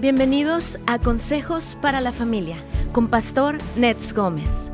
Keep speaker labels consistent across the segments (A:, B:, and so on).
A: Bienvenidos a Consejos para la Familia con Pastor Nets Gómez.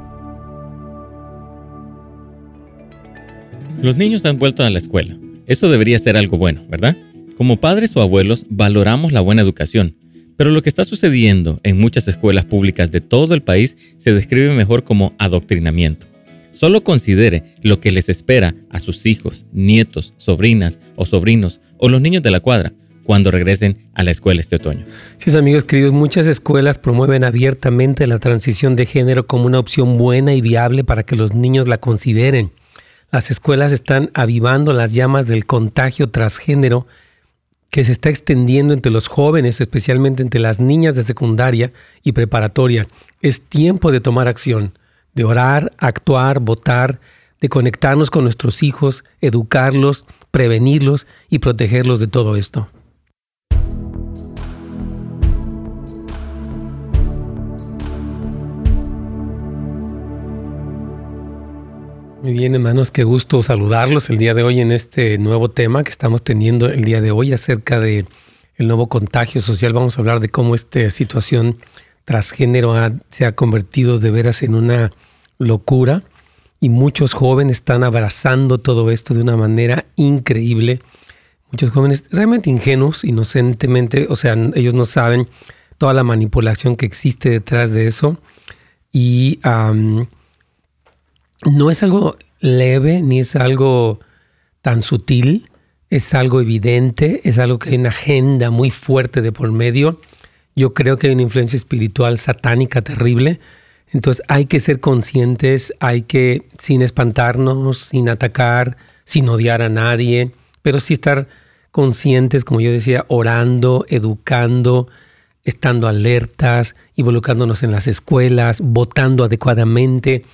B: Los niños han vuelto a la escuela. Eso debería ser algo bueno, ¿verdad? Como padres o abuelos valoramos la buena educación, pero lo que está sucediendo en muchas escuelas públicas de todo el país se describe mejor como adoctrinamiento. Solo considere lo que les espera a sus hijos, nietos, sobrinas o sobrinos o los niños de la cuadra cuando regresen a la escuela este otoño.
C: Sí, amigos queridos, muchas escuelas promueven abiertamente la transición de género como una opción buena y viable para que los niños la consideren. Las escuelas están avivando las llamas del contagio transgénero que se está extendiendo entre los jóvenes, especialmente entre las niñas de secundaria y preparatoria. Es tiempo de tomar acción, de orar, actuar, votar, de conectarnos con nuestros hijos, educarlos, prevenirlos y protegerlos de todo esto. Muy bien, hermanos, qué gusto saludarlos el día de hoy en este nuevo tema que estamos teniendo el día de hoy acerca de el nuevo contagio social. Vamos a hablar de cómo esta situación transgénero se ha convertido de veras en una locura y muchos jóvenes están abrazando todo esto de una manera increíble. Muchos jóvenes realmente ingenuos, inocentemente, o sea, ellos no saben toda la manipulación que existe detrás de eso y no es algo leve ni es algo tan sutil, es algo evidente, es algo que hay una agenda muy fuerte de por medio. Yo creo que hay una influencia espiritual satánica terrible. Entonces hay que ser conscientes, hay que, sin espantarnos, sin atacar, sin odiar a nadie, pero sí estar conscientes, como yo decía, orando, educando, estando alertas, involucrándonos en las escuelas, votando adecuadamente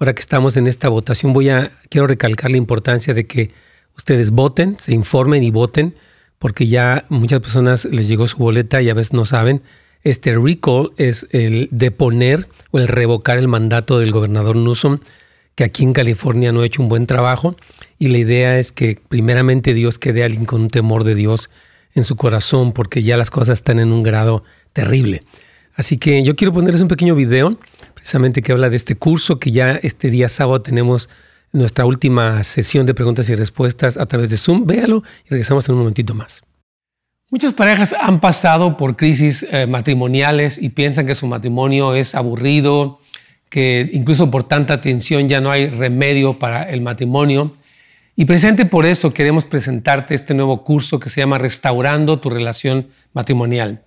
C: ahora que estamos en esta votación, voy a, quiero recalcar la importancia de que ustedes voten, se informen y voten, porque ya muchas personas les llegó su boleta y a veces no saben. Este recall es el deponer o el revocar el mandato del gobernador Newsom, que aquí en California no ha hecho un buen trabajo. Y la idea es que primeramente Dios quede alguien con un temor de Dios en su corazón, porque ya las cosas están en un grado terrible. Así que yo quiero ponerles un pequeño video precisamente que habla de este curso que ya este día sábado tenemos nuestra última sesión de preguntas y respuestas a través de Zoom. Véalo y regresamos en un momentito más. Muchas parejas han pasado por crisis eh, matrimoniales y piensan que su matrimonio es aburrido, que incluso por tanta tensión ya no hay remedio para el matrimonio. Y precisamente por eso queremos presentarte este nuevo curso que se llama Restaurando tu relación matrimonial.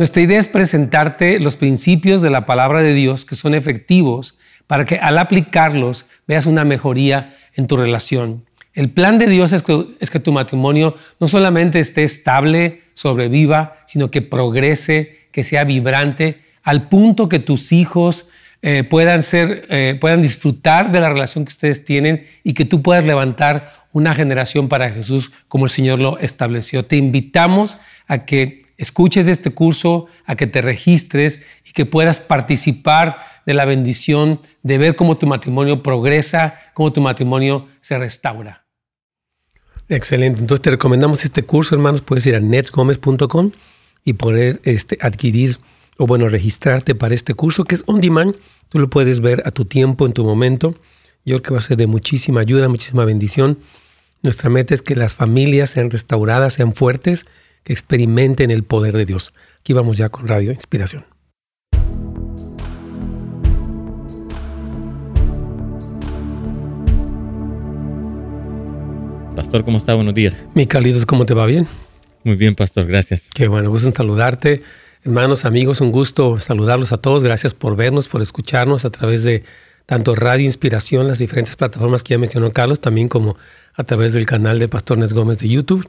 C: Nuestra idea es presentarte los principios de la palabra de Dios que son efectivos para que al aplicarlos veas una mejoría en tu relación. El plan de Dios es que, tu matrimonio no solamente esté estable, sobreviva, sino que progrese, que sea vibrante, al punto que tus hijos eh, puedan, ser, eh, puedan disfrutar de la relación que ustedes tienen y que tú puedas levantar una generación para Jesús como el Señor lo estableció. Te invitamos a que escuches este curso, a que te registres y que puedas participar de la bendición de ver cómo tu matrimonio progresa, cómo tu matrimonio se restaura. Excelente. Entonces te recomendamos este curso, hermanos. Puedes ir a netsgomez.com y poder este, adquirir o bueno, registrarte para este curso que es on demand. Tú lo puedes ver a tu tiempo, en tu momento. Yo creo que va a ser de muchísima ayuda, muchísima bendición. Nuestra meta es que las familias sean restauradas, sean fuertes que experimenten el poder de Dios. Aquí vamos ya con Radio Inspiración.
B: Pastor, ¿cómo está? Buenos días.
C: Mi Carlitos, ¿cómo te va? ¿Bien?
B: Muy bien, Pastor, gracias.
C: Qué bueno, gusto en saludarte. Hermanos, amigos, un gusto saludarlos a todos. Gracias por vernos, por escucharnos a través de tanto Radio Inspiración, las diferentes plataformas que ya mencionó Carlos, también como a través del canal de Pastor Nes Gómez de YouTube.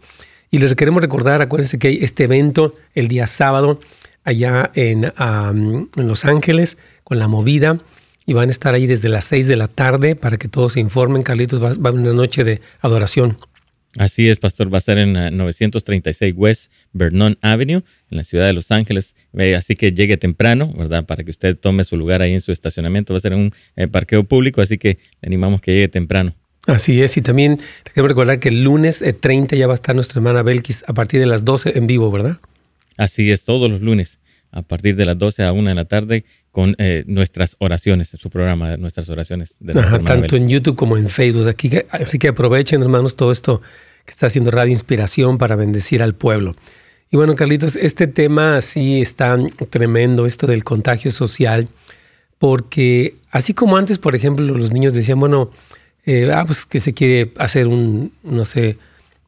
C: Y les queremos recordar, acuérdense que hay este evento el día sábado allá en, Los Ángeles con la movida y van a estar ahí desde las 6 de la tarde para que todos se informen. Carlitos va, a haber una noche de adoración
B: Así es, pastor. Va a ser en 936 West Vernon Avenue, en la ciudad de Los Ángeles. Así que llegue temprano, ¿verdad? Para que usted tome su lugar ahí en su estacionamiento. Va a ser un eh, parqueo público, así que le animamos que llegue temprano.
C: Así es, y también quiero recordar que el lunes 30 ya va a estar nuestra hermana Belkis a partir de las 12 en vivo, ¿verdad?
B: Así es, todos los lunes a partir de las 12 a 1 de la tarde con eh, nuestras oraciones, su programa, nuestras oraciones. De
C: Ajá, tanto en YouTube como en Facebook. Aquí, así que aprovechen, hermanos, todo esto que está haciendo Radio Inspiración para bendecir al pueblo. Y bueno, Carlitos, este tema sí está tremendo, esto del contagio social, porque así como antes, por ejemplo, los niños decían, bueno, eh, ah, pues que se quiere hacer un, no sé,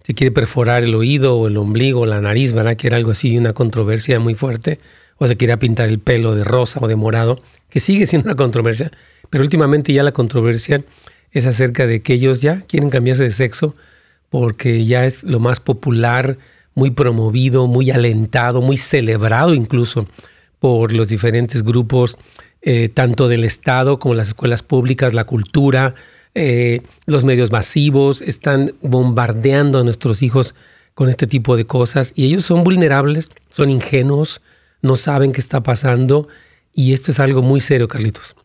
C: se quiere perforar el oído o el ombligo o la nariz, ¿verdad? Que era algo así, una controversia muy fuerte o se quería pintar el pelo de rosa o de morado, que sigue siendo una controversia, pero últimamente ya la controversia es acerca de que ellos ya quieren cambiarse de sexo porque ya es lo más popular, muy promovido, muy alentado, muy celebrado incluso por los diferentes grupos, eh, tanto del Estado como las escuelas públicas, la cultura, eh, los medios masivos, están bombardeando a nuestros hijos con este tipo de cosas y ellos son vulnerables, son ingenuos, no saben qué está pasando y esto es algo muy serio, Carlitos.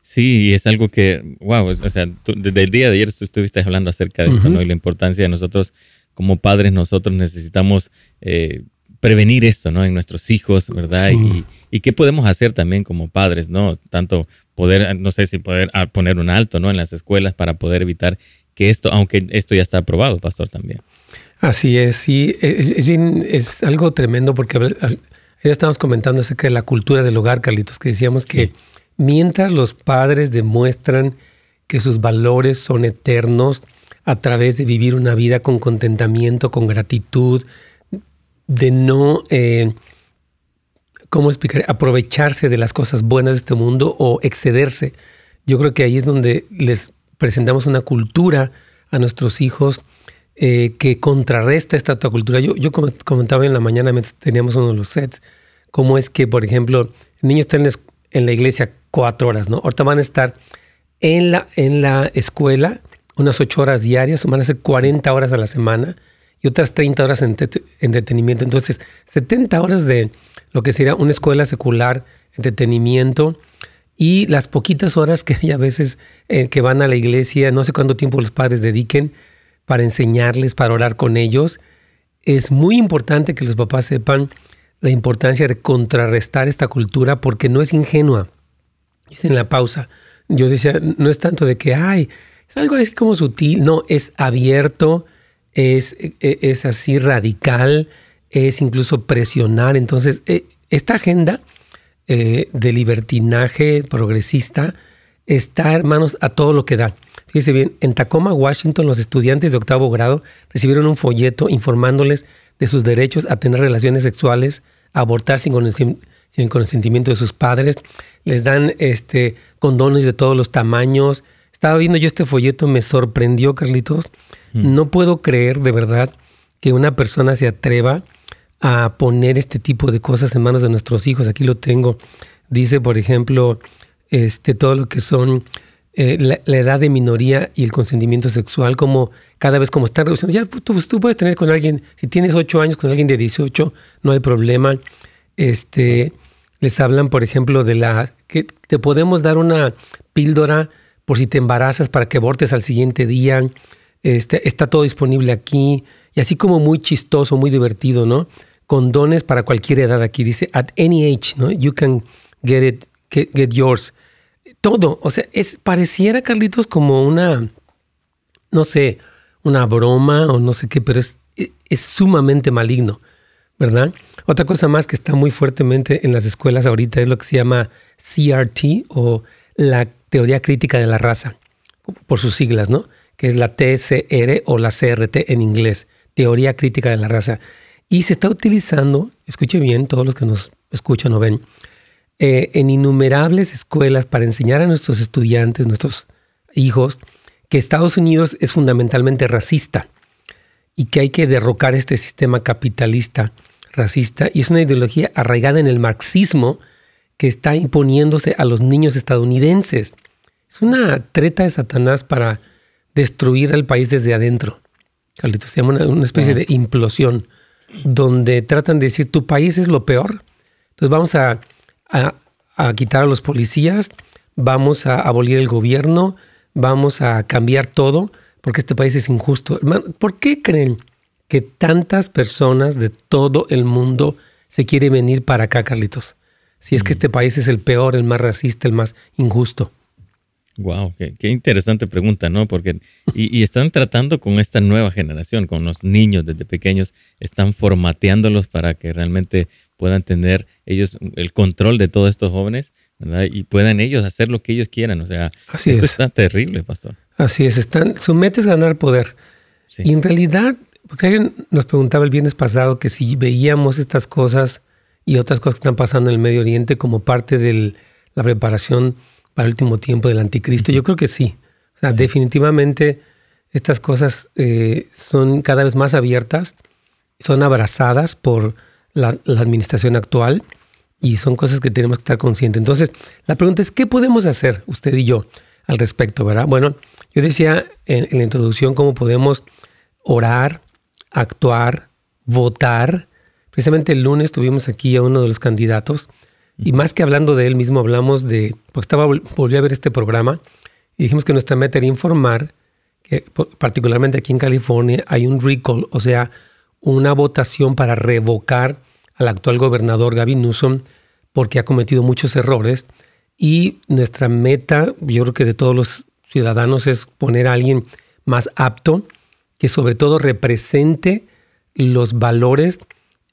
B: Sí, es algo que, wow, o sea, desde el día de ayer tú estuviste hablando acerca de esto, ¿no? Y la importancia de nosotros como padres, nosotros necesitamos eh, prevenir esto, ¿no? En nuestros hijos, ¿verdad? Y, y, qué podemos hacer también como padres, ¿no? Tanto poder, no sé si poder ah, poner un alto, ¿no? En las escuelas para poder evitar que esto, aunque esto ya está aprobado, pastor, también.
C: Así es, sí, es, es algo tremendo porque ya estamos comentando acerca de la cultura del hogar, Carlitos, que decíamos que mientras los padres demuestran que sus valores son eternos a través de vivir una vida con contentamiento, con gratitud, de no, eh, ¿cómo explicar? Aprovecharse de las cosas buenas de este mundo o excederse. Yo creo que ahí es donde les presentamos una cultura a nuestros hijos eh, que contrarresta esta cultura. Yo, yo comentaba en la mañana, teníamos uno de los sets, cómo es que, por ejemplo, el niño está en la, iglesia cuatro horas, ¿no? Ahorita van a estar en la, en la escuela unas ocho horas diarias, van a ser 40 horas a la semana y otras 30 horas en entretenimiento. Entonces, 70 horas de lo que sería una escuela secular, entretenimiento, y las poquitas horas que hay a veces eh, que van a la iglesia, no sé cuánto tiempo los padres dediquen, para enseñarles, para orar con ellos. Es muy importante que los papás sepan la importancia de contrarrestar esta cultura porque no es ingenua. Dice en la pausa, yo decía, no es tanto de que, ay, es algo así como sutil, no, es abierto, es, e, es así radical, es incluso presionar. Entonces, e, esta agenda eh, de libertinaje progresista está, hermanos, a todo lo que da. Fíjese bien, en Tacoma, Washington, los estudiantes de octavo grado recibieron un folleto informándoles de sus derechos a tener relaciones sexuales, abortar sin, consentimiento de sus padres. Les dan este, condones de todos los tamaños. Estaba viendo yo este folleto, me sorprendió, Carlitos. Hmm. No puedo creer de verdad que una persona se atreva a poner este tipo de cosas en manos de nuestros hijos. Aquí lo tengo. Dice, por ejemplo, este, todo lo que son eh, la, edad de minoría y el consentimiento sexual, como cada vez como está reduciendo. Ya pues, tú, tú, puedes tener con alguien, si tienes 8 años con alguien de 18, no hay problema. Este, les hablan, por ejemplo, de la que te podemos dar una píldora por si te embarazas para que abortes al siguiente día. Este, está todo disponible aquí. Y así como muy chistoso, muy divertido, ¿no? Condones para cualquier edad aquí. Dice, at any age, ¿no? You can get it, get yours todo. O sea, es, pareciera, Carlitos, como una, no sé, una broma o no sé qué, pero es, es sumamente maligno, ¿verdad? Otra cosa más que está muy fuertemente en las escuelas ahorita es lo que se llama CRT o la teoría crítica de la raza, por sus siglas, ¿no? Que es la TCR o la CRT en inglés, teoría crítica de la raza. Y se está utilizando, escuche bien, todos los que nos escuchan o ven, eh, en innumerables escuelas para enseñar a nuestros estudiantes, nuestros hijos, que Estados Unidos es fundamentalmente racista y que hay que derrocar este sistema capitalista racista y es una ideología arraigada en el marxismo que está imponiéndose a los niños estadounidenses. Es una treta de Satanás para destruir al país desde adentro. Carlitos, se llama una, especie de implosión, donde tratan de decir tu país es lo peor. Entonces vamos a, a quitar a los policías, vamos a abolir el gobierno, vamos a cambiar todo, porque este país es injusto. ¿Por qué creen que tantas personas de todo el mundo se quieren venir para acá, Carlitos? Si es que este país es el peor, el más racista, el más injusto.
B: Wow, qué, interesante pregunta, ¿no? Porque y, están tratando con esta nueva generación, con los niños desde pequeños, están formateándolos para que realmente puedan tener ellos el control de todos estos jóvenes, ¿verdad? Y puedan ellos hacer lo que ellos quieran. O sea,
C: Así
B: esto está terrible, pastor.
C: Así es, están, su meta es ganar poder. Y en realidad, porque alguien nos preguntaba el viernes pasado que si veíamos estas cosas y otras cosas que están pasando en el Medio Oriente como parte de la preparación para el último tiempo del anticristo? Yo creo que sí. O sea, definitivamente estas cosas eh, son cada vez más abiertas, son abrazadas por la, administración actual y son cosas que tenemos que estar conscientes. Entonces, la pregunta es, ¿qué podemos hacer usted y yo al respecto, verdad? Bueno, yo decía en, en la introducción cómo podemos orar, actuar, votar. Precisamente el lunes tuvimos aquí a uno de los candidatos y más que hablando de él mismo, hablamos de, porque estaba, volví a ver este programa y dijimos que nuestra meta era informar que particularmente aquí en California hay un recall, o sea, una votación para revocar al actual gobernador Gavin Newsom porque ha cometido muchos errores y nuestra meta, yo creo que de todos los ciudadanos es poner a alguien más apto que sobre todo represente los valores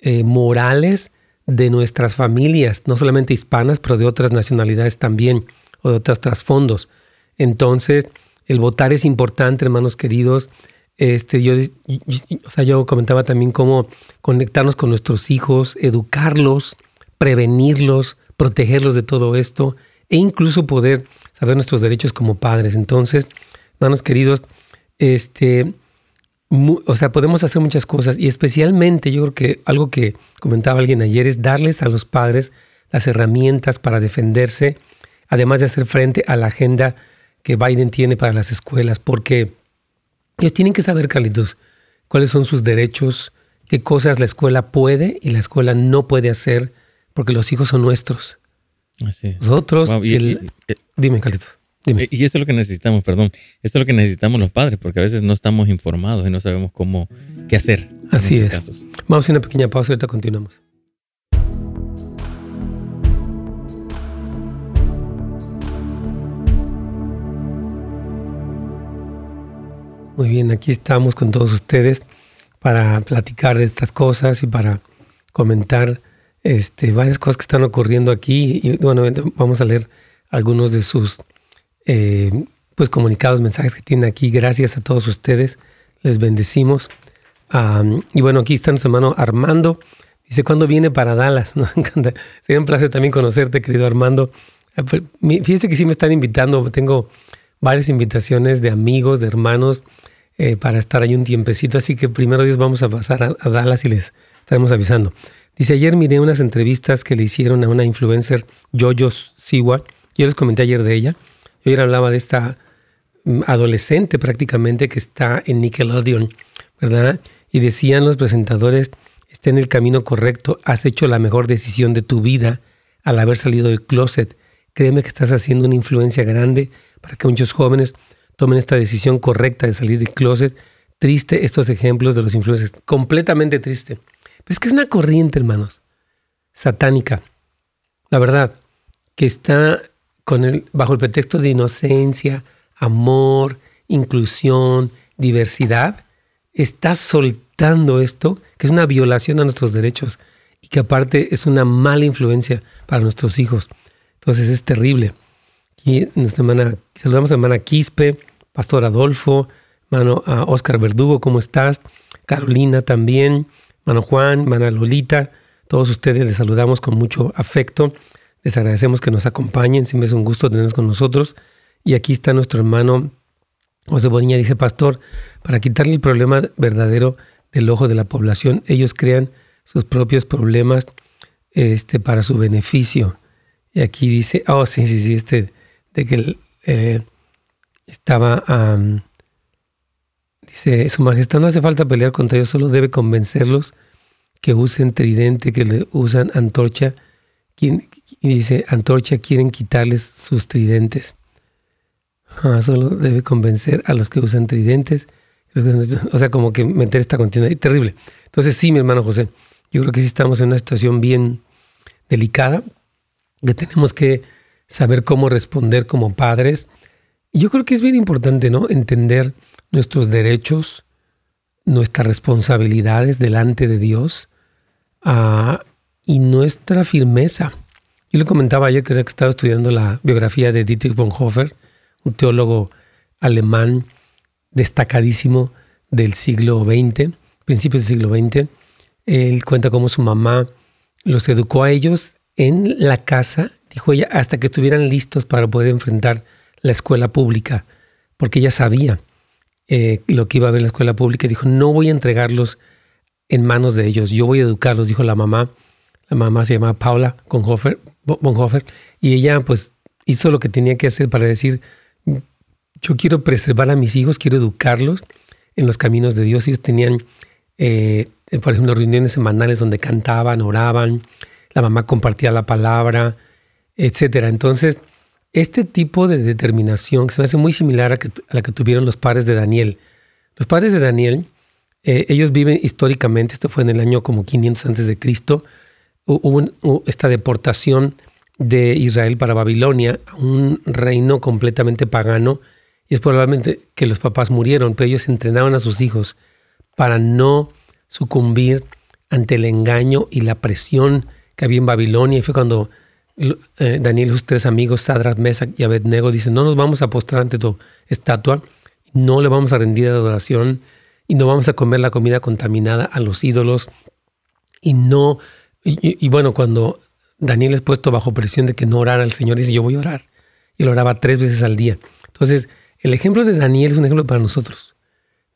C: eh, morales de nuestras familias, no solamente hispanas, pero de otras nacionalidades también, o de otros trasfondos. Entonces, el votar es importante, hermanos queridos. Este, yo, o sea, yo comentaba también cómo conectarnos con nuestros hijos, educarlos, prevenirlos, protegerlos de todo esto e incluso poder saber nuestros derechos como padres. Entonces, hermanos queridos, este, o sea, podemos hacer muchas cosas y especialmente yo creo que algo que comentaba alguien ayer es darles a los padres las herramientas para defenderse, además de hacer frente a la agenda que Biden tiene para las escuelas, porque ellos tienen que saber, Carlitos, cuáles son sus derechos, qué cosas la escuela puede y la escuela no puede hacer, porque los hijos son nuestros.
B: Así
C: Nosotros, dime, Carlitos.
B: Eh, y eso es lo que necesitamos, perdón. Eso es lo que necesitamos los padres, porque a veces no estamos informados y no sabemos cómo, qué hacer.
C: Así es. Casos. Vamos a una pequeña pausa y ahorita continuamos. Muy bien, aquí estamos con todos ustedes para platicar de estas cosas y para comentar este, varias cosas que están ocurriendo aquí. Y bueno, vamos a leer algunos de sus eh, pues comunicados, mensajes que tienen aquí. Gracias a todos ustedes. Les bendecimos. y bueno, aquí está nuestro hermano Armando. Dice, ¿cuándo viene para Dallas? Nos encanta. Sería un placer también conocerte, querido Armando. Ah, pues, fíjese que sí me están invitando. Tengo varias invitaciones de amigos, de hermanos, eh, para estar ahí un tiempecito. Así que primero Dios vamos a pasar a, Dallas y les estaremos avisando. Dice, ayer miré unas entrevistas que le hicieron a una influencer, Jojo Siwa. Yo les comenté ayer de ella. Ayer hablaba de esta mm, adolescente prácticamente que está en Nickelodeon, ¿verdad? Y decían los presentadores, está en el camino correcto, has hecho la mejor decisión de tu vida al haber salido del closet. Créeme que estás haciendo una influencia grande para que muchos jóvenes tomen esta decisión correcta de salir del closet. Triste estos ejemplos de los influencers, completamente triste. Pero es que es una corriente, hermanos, satánica. La verdad, que está bajo el pretexto de inocencia, amor, inclusión, diversidad, está soltando esto, que es una violación a nuestros derechos y que aparte es una mala influencia para nuestros hijos. Entonces es terrible. Y nuestra hermana, saludamos a hermana Quispe, Pastor Adolfo, hermano a Oscar Verdugo, ¿cómo estás? Carolina también, hermano Juan, hermana Lolita, todos ustedes les saludamos con mucho afecto. Les agradecemos que nos acompañen, siempre es un gusto tenerlos con nosotros. Y aquí está nuestro hermano José Bonilla, dice Pastor, para quitarle el problema verdadero del ojo de la población, ellos crean sus propios problemas este, para su beneficio. Y aquí dice, oh, sí, sí, sí, este, de que eh, estaba, Dice, Su Majestad no hace falta pelear contra ellos, solo debe convencerlos que usen tridente, que le usan antorcha. Quien, dice, antorcha quieren quitarles sus tridentes. Ah, solo debe convencer a los que usan tridentes. O sea, como que meter esta contienda. Terrible. Entonces, sí, mi hermano José, yo creo que sí estamos en una situación bien delicada, que tenemos que saber cómo responder como padres. Yo creo que es bien importante, ¿no? Entender nuestros derechos, nuestras responsabilidades delante de Dios uh, y nuestra firmeza. Yo le comentaba ayer que estaba estudiando la biografía de Dietrich Bonhoeffer, un teólogo alemán destacadísimo del siglo XX, principios del siglo XX. Él cuenta cómo su mamá los educó a ellos en la casa, dijo ella, hasta que estuvieran listos para poder enfrentar la escuela pública, porque ella sabía eh, lo que iba a ver en la escuela pública y dijo, no voy a entregarlos en manos de ellos, yo voy a educarlos, dijo la mamá. La mamá se llamaba Paula Bonhoeffer y ella pues hizo lo que tenía que hacer para decir, yo quiero preservar a mis hijos, quiero educarlos en los caminos de Dios. Ellos tenían, eh, por ejemplo, reuniones semanales donde cantaban, oraban, la mamá compartía la palabra, etcétera. Entonces, este tipo de determinación se me hace muy similar a, la que tuvieron los padres de Daniel. Los padres de Daniel, eh, ellos viven históricamente, esto fue en el año como 500 antes de Cristo, hubo, esta deportación de Israel para Babilonia, un reino completamente pagano, y es probablemente que los papás murieron, pero ellos entrenaban a sus hijos para no sucumbir ante el engaño y la presión que había en Babilonia, y fue cuando eh, Daniel y sus tres amigos, Sadras, Mesa y Abednego, dicen, no nos vamos a postrar ante tu estatua, no le vamos a rendir adoración y no vamos a comer la comida contaminada a los ídolos. Y no, y, bueno, cuando Daniel es puesto bajo presión de que no orara al Señor, dice, yo voy a orar. Y lo oraba tres veces al día. Entonces, el ejemplo de Daniel es un ejemplo para nosotros,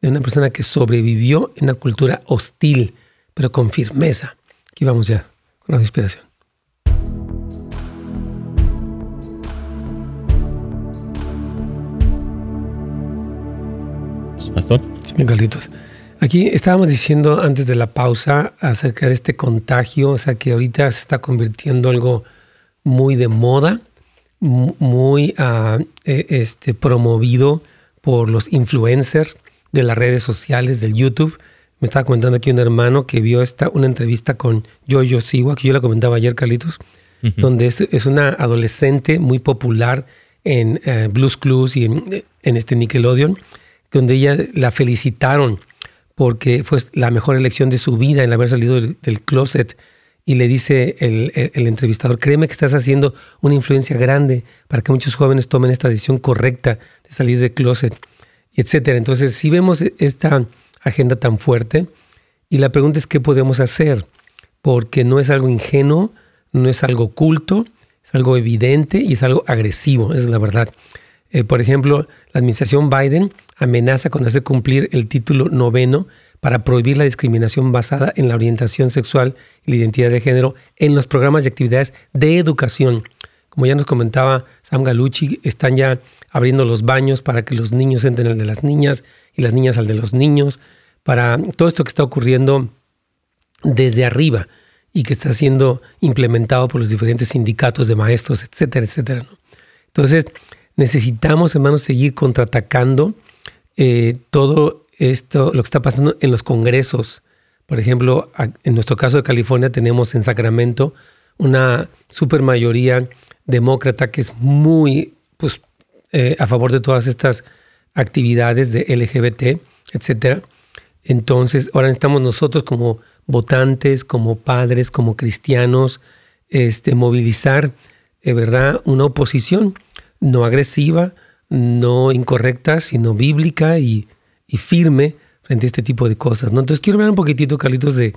C: de una persona que sobrevivió en una cultura hostil, pero con firmeza. Aquí vamos ya con la inspiración.
B: Pastor.
C: Sí, Carlitos. Aquí estábamos diciendo antes de la pausa acerca de este contagio, o sea que ahorita se está convirtiendo algo muy de moda, muy uh, este, promovido por los influencers de las redes sociales, del YouTube. Me estaba comentando aquí un hermano que vio esta, una entrevista con Jojo Siwa, que yo la comentaba ayer, Carlitos, donde es, es, una adolescente muy popular en uh, Blues Clues y en, en este Nickelodeon donde ella la felicitaron porque fue la mejor elección de su vida en haber salido del, closet. Y le dice el, entrevistador, créeme que estás haciendo una influencia grande para que muchos jóvenes tomen esta decisión correcta de salir del closet, etc. Entonces, si vemos esta agenda tan fuerte, y la pregunta es qué podemos hacer, porque no es algo ingenuo, no es algo oculto, es algo evidente y es algo agresivo, es la verdad. Eh, por ejemplo, la administración Biden amenaza con hacer cumplir el título noveno para prohibir la discriminación basada en la orientación sexual y la identidad de género en los programas y actividades de educación. Como ya nos comentaba Sam Galucci, están ya abriendo los baños para que los niños entren al de las niñas y las niñas al de los niños, para todo esto que está ocurriendo desde arriba y que está siendo implementado por los diferentes sindicatos de maestros, etcétera, etcétera. Entonces, necesitamos, hermanos, seguir contraatacando eh, todo esto, lo que está pasando en los congresos. Por ejemplo, en nuestro caso de California tenemos en Sacramento una super mayoría demócrata que es muy pues, eh, a favor de todas estas actividades de LGBT, etcétera. Entonces, ahora necesitamos nosotros como votantes, como padres, como cristianos, este, movilizar, de verdad, una oposición no agresiva, no incorrecta, sino bíblica y, firme frente a este tipo de cosas. ¿no? Entonces quiero hablar un poquitito, Carlitos, de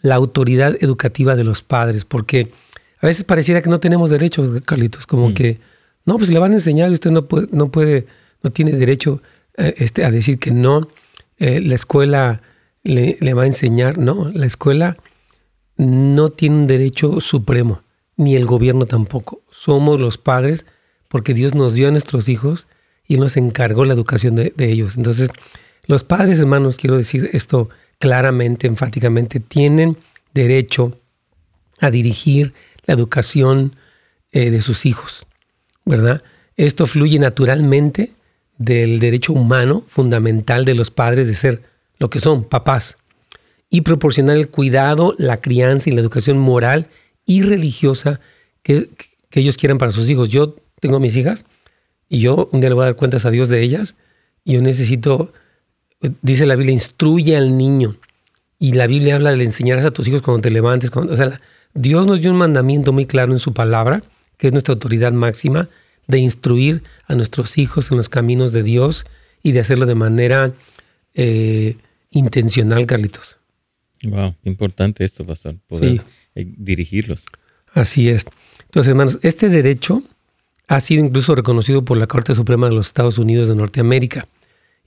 C: la autoridad educativa de los padres, porque a veces pareciera que no tenemos derecho, Carlitos, como mm. que, no, pues le van a enseñar y usted no puede, no, puede, no tiene derecho eh, este, a decir que no, eh, la escuela le, le va a enseñar, no, la escuela no tiene un derecho supremo, ni el gobierno tampoco. Somos los padres porque Dios nos dio a nuestros hijos y nos encargó la educación de, ellos. Entonces, Los padres, hermanos, quiero decir esto claramente, enfáticamente, tienen derecho a dirigir la educación eh, de sus hijos, ¿verdad? Esto fluye naturalmente del derecho humano fundamental de los padres de ser lo que son, papás, y proporcionar el cuidado, la crianza y la educación moral y religiosa que, que ellos quieran para sus hijos. Yo tengo mis hijas y yo un día le voy a dar cuentas a Dios de ellas y yo necesito, dice la Biblia, instruye al niño. Y la Biblia habla de enseñar a tus hijos cuando te levantes. Cuando, o sea, Dios nos dio un mandamiento muy claro en su palabra, que es nuestra autoridad máxima, de instruir a nuestros hijos en los caminos de Dios y de hacerlo de manera eh, intencional, Carlitos.
B: Wow, importante esto, pastor, poder eh, dirigirlos.
C: Así es. Entonces, hermanos, este derecho ha sido incluso reconocido por la Corte Suprema de los Estados Unidos de Norteamérica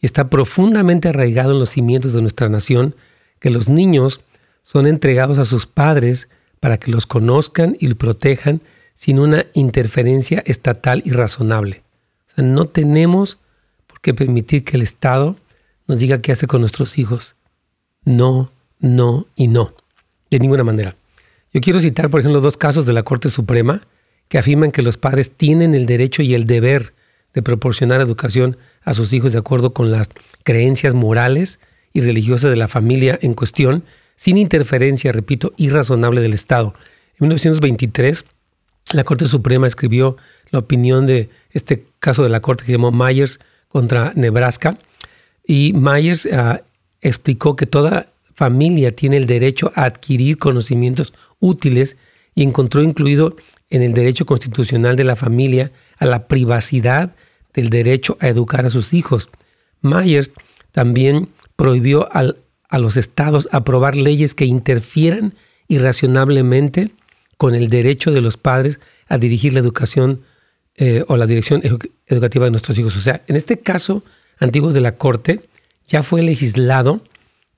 C: está profundamente arraigado en los cimientos de nuestra nación que los niños son entregados a sus padres para que los conozcan y los protejan sin una interferencia estatal irrazonable. O sea, no tenemos por qué permitir que el Estado nos diga qué hace con nuestros hijos. No, no y no. De ninguna manera. Yo quiero citar, por ejemplo, dos casos de la Corte Suprema que afirman que los padres tienen el derecho y el deber de proporcionar educación a sus hijos de acuerdo con las creencias morales y religiosas de la familia en cuestión, sin interferencia, repito, irrazonable del Estado. En 1923, la Corte Suprema escribió la opinión de este caso de la Corte que se llamó Myers contra Nebraska, y Myers ah, explicó que toda familia tiene el derecho a adquirir conocimientos útiles y encontró incluido en el derecho constitucional de la familia a la privacidad del derecho a educar a sus hijos. Myers también prohibió a los estados aprobar leyes que interfieran irracionablemente con el derecho de los padres a dirigir la educación eh, o la dirección educativa de nuestros hijos. O sea, en este caso antiguo de la Corte, ya fue legislado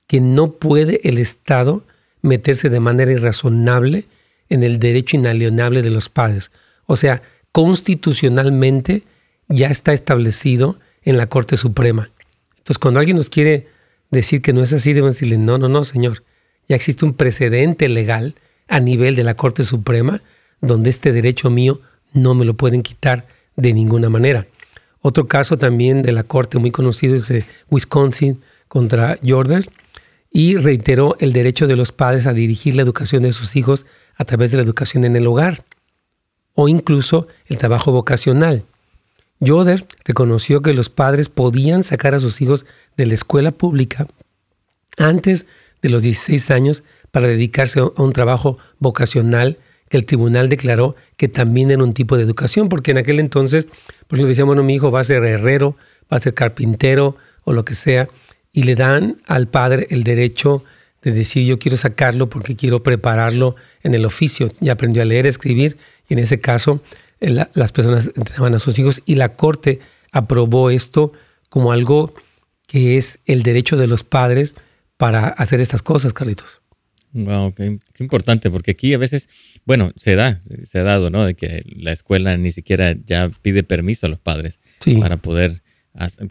C: que no puede el Estado meterse de manera irrazonable en el derecho inalienable de los padres. O sea, constitucionalmente ya está establecido en la Corte Suprema. Entonces, cuando alguien nos quiere decir que no es así, debemos decirle, no, no, no, señor. Ya existe un precedente legal a nivel de la Corte Suprema donde este derecho mío no me lo pueden quitar de ninguna manera. Otro caso también de la Corte muy conocido es de Wisconsin contra Jordan y reiteró el derecho de los padres a dirigir la educación de sus hijos a través de la educación en el hogar o incluso el trabajo vocacional. Yoder reconoció que los padres podían sacar a sus hijos de la escuela pública antes de los 16 años para dedicarse a un trabajo vocacional que el tribunal declaró que también era un tipo de educación, porque en aquel entonces, por ejemplo, decían, bueno, mi hijo va a ser herrero, va a ser carpintero o lo que sea, y le dan al padre el derecho de decir yo quiero sacarlo porque quiero prepararlo en el oficio. Ya aprendió a leer, a escribir y en ese caso las personas entrenaban a sus hijos y la corte aprobó esto como algo que es el derecho de los padres para hacer estas cosas, Carlitos.
B: Wow, qué, importante, porque aquí a veces, bueno, se da, se ha dado, ¿no? De que la escuela ni siquiera ya pide permiso a los padres para poder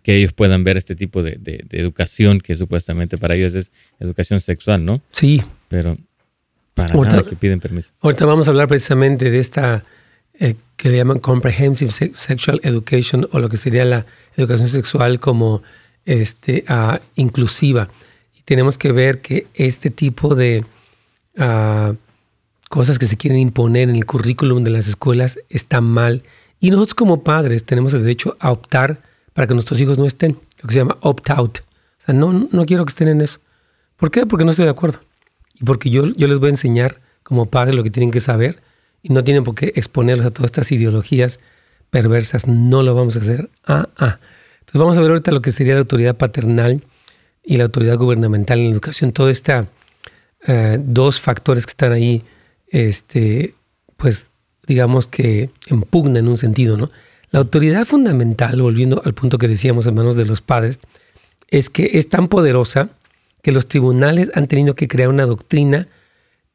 B: que ellos puedan ver este tipo de, educación que supuestamente para ellos es educación sexual, ¿no?
C: Sí.
B: Pero para nada que piden permiso.
C: Ahorita vamos a hablar precisamente de esta eh, que le llaman Comprehensive Sexual Education o lo que sería la educación sexual como este, uh, inclusiva. Y tenemos que ver que este tipo de uh, cosas que se quieren imponer en el currículum de las escuelas está mal. Y nosotros como padres tenemos el derecho a optar para que nuestros hijos no estén, lo que se llama opt-out. O sea, no, no quiero que estén en eso. ¿Por qué? Porque no estoy de acuerdo. Y porque yo, yo les voy a enseñar como padre lo que tienen que saber y no tienen por qué exponerlos a todas estas ideologías perversas. No lo vamos a hacer. Ah, ah. Entonces vamos a ver ahorita lo que sería la autoridad paternal y la autoridad gubernamental en la educación. Todo estos eh, dos factores que están ahí, este, pues digamos que impugnan en un sentido, ¿no? La autoridad fundamental, volviendo al punto que decíamos en manos de los padres, es que es tan poderosa que los tribunales han tenido que crear una doctrina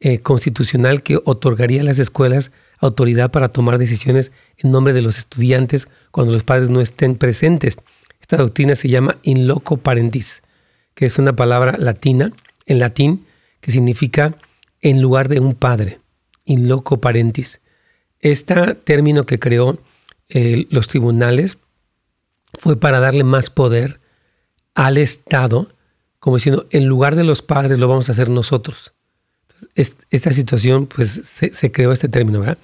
C: eh, constitucional que otorgaría a las escuelas autoridad para tomar decisiones en nombre de los estudiantes cuando los padres no estén presentes. Esta doctrina se llama in loco parentis que es una palabra latina, en latín, que significa en lugar de un padre, in loco parentis. Este término que creó los tribunales fue para darle más poder al Estado, como diciendo, en lugar de los padres lo vamos a hacer nosotros. esta situación, pues se, se, creó este término, ¿verdad?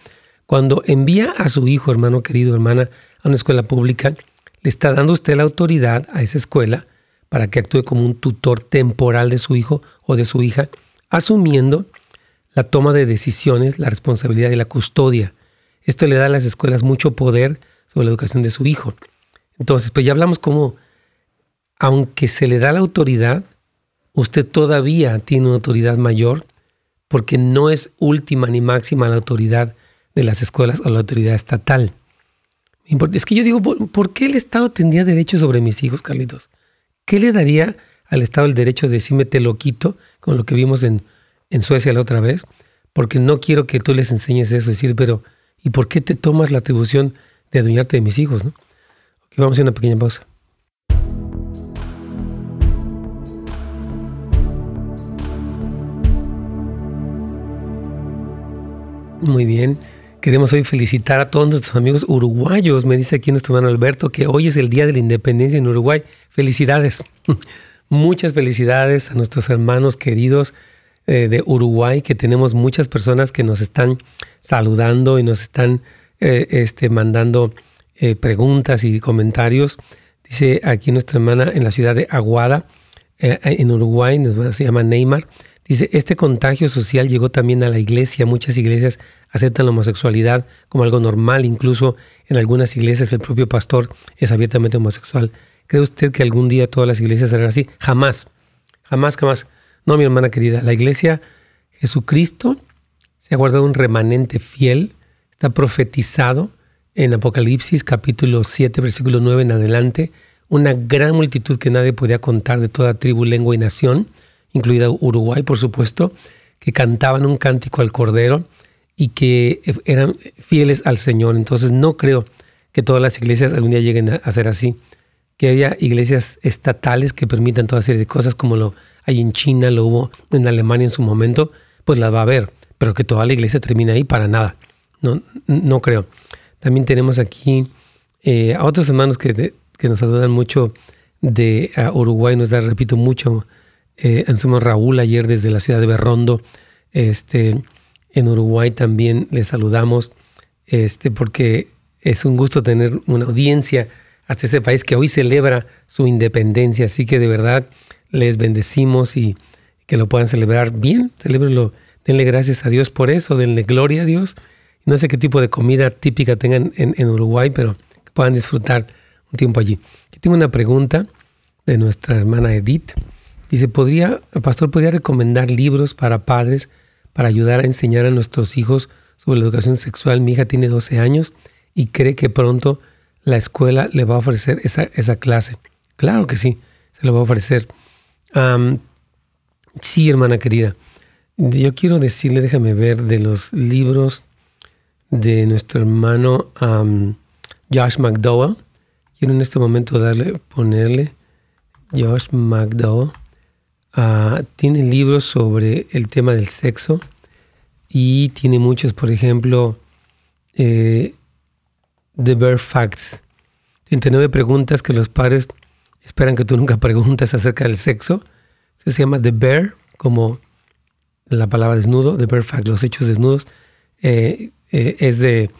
C: Cuando envía a su hijo, hermano querido, hermana, a una escuela pública, le está dando usted la autoridad a esa escuela para que actúe como un tutor temporal de su hijo o de su hija, asumiendo la toma de decisiones, la responsabilidad y la custodia. Esto le da a las escuelas mucho poder sobre la educación de su hijo. Entonces, pues ya hablamos como, aunque se le da la autoridad, usted todavía tiene una autoridad mayor porque no es última ni máxima la autoridad de las escuelas o la autoridad estatal. Es que yo digo, ¿por, qué el Estado tendría derecho sobre mis hijos, Carlitos? ¿Qué le daría al Estado el derecho de decirme te lo quito, con lo que vimos en, en Suecia la otra vez? Porque no quiero que tú les enseñes eso, decir, pero ¿y por qué te tomas la atribución de adueñarte de mis hijos? ¿no? vamos a hacer una pequeña pausa. Muy bien. Queremos hoy felicitar a todos nuestros amigos uruguayos. Me dice aquí nuestro hermano Alberto que hoy es el Día de la Independencia en Uruguay. Felicidades. Muchas felicidades a nuestros hermanos queridos eh, de Uruguay, que tenemos muchas personas que nos están saludando y nos están eh, este, mandando eh, preguntas y comentarios. Dice aquí nuestra hermana en la ciudad de Aguada, en Uruguay, se llama Neymar. Dice, este contagio social llegó también a la iglesia. Muchas iglesias aceptan la homosexualidad como algo normal. Incluso en algunas iglesias el propio pastor es abiertamente homosexual. ¿Cree usted que algún día todas las iglesias serán así? Jamás. Jamás, jamás. No, mi hermana querida. La iglesia, Jesucristo, se ha guardado un remanente fiel. Está profetizado en Apocalipsis capítulo 7, versículo 9 en adelante. Una gran multitud que nadie podía contar de toda tribu, lengua y nación incluida Uruguay, por supuesto, que cantaban un cántico al Cordero y que eran fieles al Señor. Entonces no creo que todas las iglesias algún día lleguen a ser así. Que haya iglesias estatales que permitan toda serie de cosas como lo hay en China, lo hubo en Alemania en su momento, pues las va a haber. Pero que toda la iglesia termine ahí para nada. No, no creo. También tenemos aquí eh, a otros hermanos que, que, nos saludan mucho de Uruguay, nos da, repito, mucho eh, Raúl ayer desde la ciudad de Berrondo. Este, en Uruguay también le saludamos este, porque es un gusto tener una audiencia hasta ese país que hoy celebra su independencia. Así que de verdad les bendecimos y que lo puedan celebrar bien, celebrenlo, denle gracias a Dios por eso, denle gloria a Dios. No sé qué tipo de comida típica tengan en, Uruguay, pero que puedan disfrutar un tiempo allí. Aquí tengo una pregunta de nuestra hermana Edith. Dice, ¿podría, pastor, podría recomendar libros para padres para ayudar a enseñar a nuestros hijos sobre la educación sexual? Mi hija tiene 12 años y cree que pronto la escuela le va a ofrecer esa, esa clase. Claro que sí, se lo va a ofrecer. sí, hermana querida. Yo quiero decirle, déjame ver, de los libros de nuestro hermano Josh McDowell. Quiero en este momento darle, ponerle Josh McDowell. Ah, tiene libros sobre el tema del sexo y tiene muchos, por ejemplo, eh, The Bear Facts. 39 preguntas que los padres esperan que tú nunca preguntes acerca del sexo. se llama The Bear, como la palabra desnudo, The Bear Facts, los hechos desnudos. Eh, eh, es de,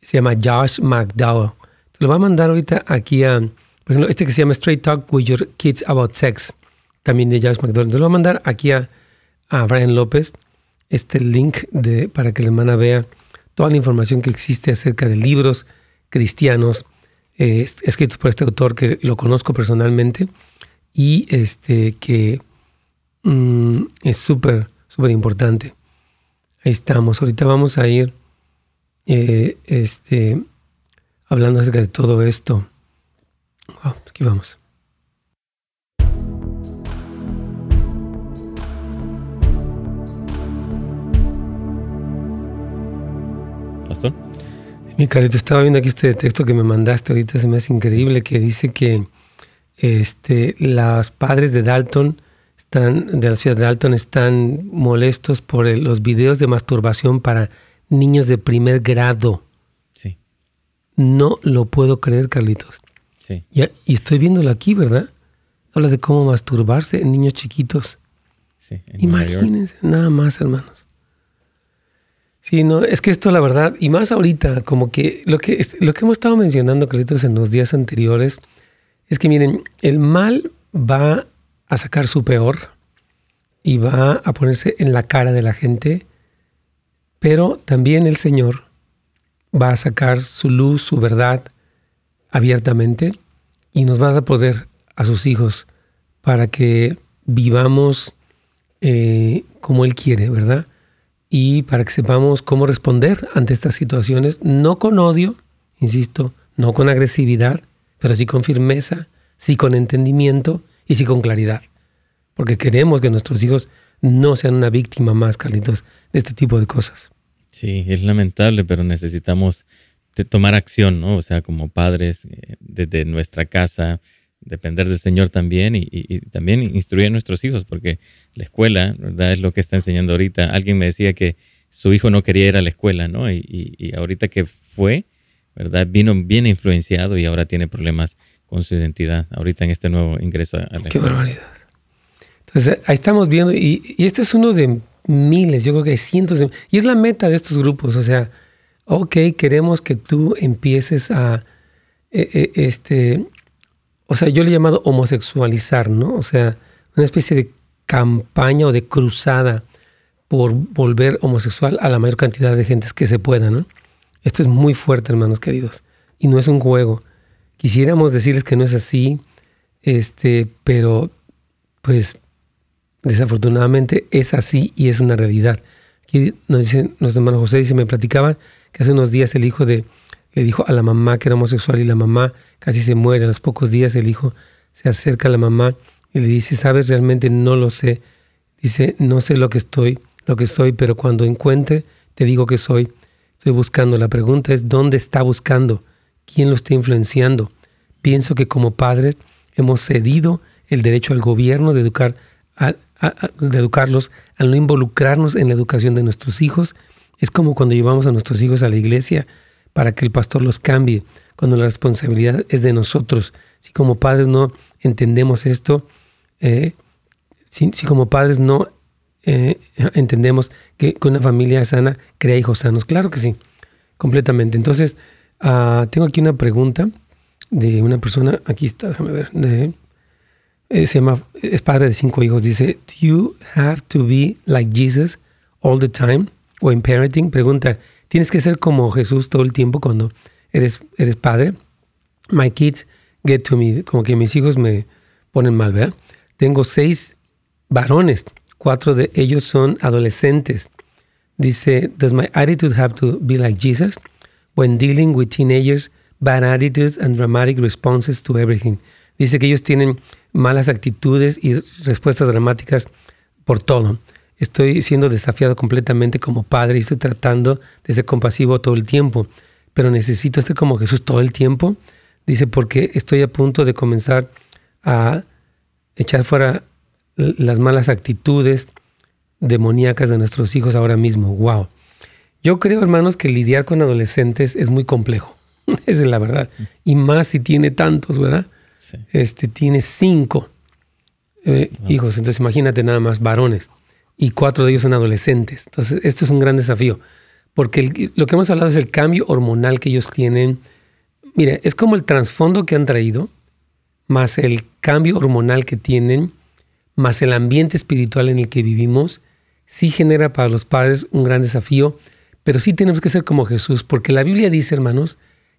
C: se llama Josh McDowell. Te lo va a mandar ahorita aquí a, por ejemplo, este que se llama Straight Talk with Your Kids About Sex también de Josh McDonald. Le voy a mandar aquí a, a Brian López este link de, para que la hermana vea toda la información que existe acerca de libros cristianos eh, escritos por este autor que lo conozco personalmente y este que mm, es súper, súper importante. Ahí estamos. Ahorita vamos a ir eh, este, hablando acerca de todo esto. aquí vamos. Mi carito, estaba viendo aquí este texto que me mandaste ahorita, se me hace increíble, que dice que Este, los padres de Dalton están, de la ciudad de Dalton están molestos por los videos de masturbación para niños de primer grado.
B: Sí.
C: No lo puedo creer, Carlitos.
B: Sí.
C: y estoy viéndolo aquí, ¿verdad? Habla de cómo masturbarse en niños chiquitos.
B: Sí,
C: Imagínense, nada más, hermanos. Sí, no, es que esto la verdad, y más ahorita, como que lo que, lo que hemos estado mencionando, Carlitos, en los días anteriores, es que miren, el mal va a sacar su peor y va a ponerse en la cara de la gente, pero también el Señor va a sacar su luz, su verdad abiertamente y nos va a poder a sus hijos para que vivamos eh, como Él quiere, ¿verdad? Y para que sepamos cómo responder ante estas situaciones, no con odio, insisto, no con agresividad, pero sí con firmeza, sí con entendimiento y sí con claridad. Porque queremos que nuestros hijos no sean una víctima más, Carlitos, de este tipo de cosas.
B: Sí, es lamentable, pero necesitamos tomar acción, ¿no? O sea, como padres, eh, desde nuestra casa, depender del Señor también y, también instruir a nuestros hijos, porque la escuela, ¿verdad? Es lo que está enseñando ahorita. Alguien me decía que su hijo no quería ir a la escuela, ¿no? Y, ahorita que fue, ¿verdad? Vino bien influenciado y ahora tiene problemas con su identidad, ahorita en este nuevo ingreso a la.
C: Qué barbaridad. Entonces, ahí estamos viendo, y, este es uno de miles, yo creo que hay cientos de... Y es la meta de estos grupos, o sea, ok, queremos que tú empieces a... Eh, eh, este, o sea, yo le he llamado homosexualizar, ¿no? O sea, una especie de campaña o de cruzada por volver homosexual a la mayor cantidad de gentes que se pueda, ¿no? Esto es muy fuerte, hermanos queridos, y no es un juego. Quisiéramos decirles que no es así, este, pero pues desafortunadamente es así y es una realidad. Aquí nos dice nuestro hermano José, dice, me platicaban que hace unos días el hijo de, le dijo a la mamá que era homosexual y la mamá casi se muere. A los pocos días el hijo se acerca a la mamá y le dice, sabes, realmente no lo sé. Dice, no sé lo que estoy, lo que soy, pero cuando encuentre, te digo que soy. Estoy buscando. La pregunta es, ¿dónde está buscando? ¿Quién lo está influenciando? Pienso que como padres hemos cedido el derecho al gobierno de, educar, de educarlos, al no involucrarnos en la educación de nuestros hijos. Es como cuando llevamos a nuestros hijos a la iglesia para que el pastor los cambie cuando la responsabilidad es de nosotros. Si como padres no entendemos esto, eh, si, como padres no eh, entendemos que, una familia sana crea hijos sanos, claro que sí, completamente. Entonces, ah, tengo aquí una pregunta de una persona, aquí está, déjame ver, eh, se llama, es padre de cinco hijos, dice, ¿Do you have to be like Jesus all the time? O en parenting, pregunta, ¿tienes que ser como Jesús todo el tiempo cuando eres, eres padre. My kids get to me, como que mis hijos me ponen mal, ¿verdad? Tengo seis varones, cuatro de ellos son adolescentes. Dice, does my attitude have to be like Jesus? When dealing with teenagers, bad attitudes and dramatic responses to everything. Dice que ellos tienen malas actitudes y respuestas dramáticas por todo. Estoy siendo desafiado completamente como padre y estoy tratando de ser compasivo todo el tiempo pero necesito ser como Jesús todo el tiempo. Dice, porque estoy a punto de comenzar a echar fuera las malas actitudes demoníacas de nuestros hijos ahora mismo. Wow. Yo creo, hermanos, que lidiar con adolescentes es muy complejo. Esa es la verdad. Y más si tiene tantos, ¿verdad? Este tiene cinco eh, hijos. Entonces imagínate nada más varones. Y cuatro de ellos son adolescentes. Entonces, esto es un gran desafío porque lo que hemos hablado es el cambio hormonal que ellos tienen. Mire, es como el trasfondo que han traído, más el cambio hormonal que tienen, más el ambiente espiritual en el que vivimos, sí genera para los padres un gran desafío, pero sí tenemos que ser como Jesús, porque la Biblia dice, hermanos,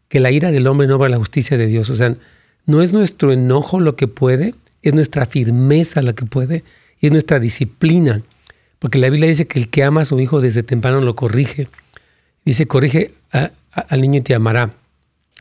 C: que la ira del hombre no va a la justicia de Dios. O sea, no es nuestro enojo lo que puede, es nuestra firmeza la que puede, es nuestra disciplina. Porque la Biblia dice que el que ama a su hijo desde temprano lo corrige. Dice, corrige al niño y te amará.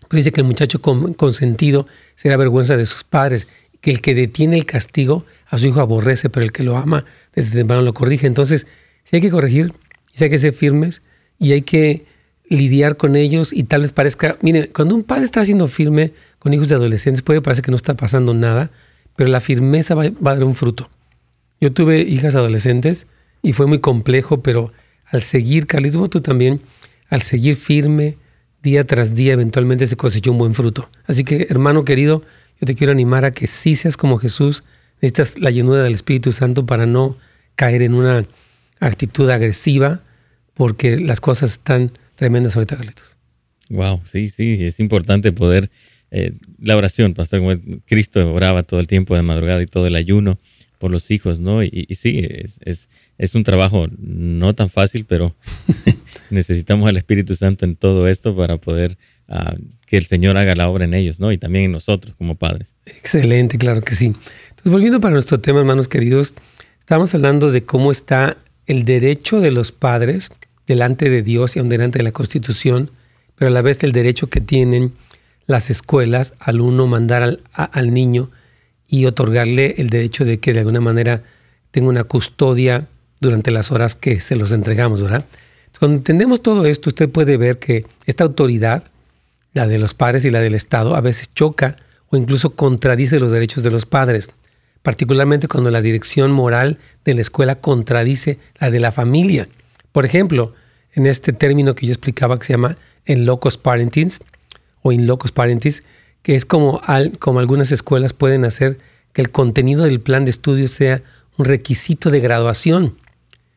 C: Pero dice que el muchacho consentido será vergüenza de sus padres, que el que detiene el castigo a su hijo aborrece, pero el que lo ama desde temprano lo corrige. Entonces, si hay que corregir, si hay que ser firmes y hay que lidiar con ellos y tal vez parezca, mire, cuando un padre está siendo firme con hijos de adolescentes puede parecer que no está pasando nada, pero la firmeza va, a dar un fruto. Yo tuve hijas adolescentes y fue muy complejo, pero al seguir, Carlitos, tú también, al seguir firme día tras día, eventualmente se cosechó un buen fruto. Así que, hermano querido, yo te quiero animar a que sí seas como Jesús, necesitas la llenura del Espíritu Santo para no caer en una actitud agresiva, porque las cosas están tremendas ahorita, Carlitos.
B: Wow, sí, sí, es importante poder eh, la oración, pastor, como Cristo oraba todo el tiempo de madrugada y todo el ayuno por los hijos, ¿no? Y, sí, es, es, es, un trabajo no tan fácil, pero necesitamos al Espíritu Santo en todo esto para poder ah, que el Señor haga la obra en ellos, ¿no? Y también en nosotros como padres.
C: Excelente, claro que sí. Entonces, volviendo para nuestro tema, hermanos queridos, estamos hablando de cómo está el derecho de los padres delante de Dios y aún delante de la Constitución, pero a la vez el derecho que tienen las escuelas al uno mandar al, al niño y otorgarle el derecho de que de alguna manera tenga una custodia durante las horas que se los entregamos, ¿verdad? Cuando entendemos todo esto, usted puede ver que esta autoridad, la de los padres y la del Estado, a veces choca o incluso contradice los derechos de los padres, particularmente cuando la dirección moral de la escuela contradice la de la familia. Por ejemplo, en este término que yo explicaba que se llama en locos parentings, o in locos parentis, que es como, al, como algunas escuelas pueden hacer que el contenido del plan de estudio sea un requisito de graduación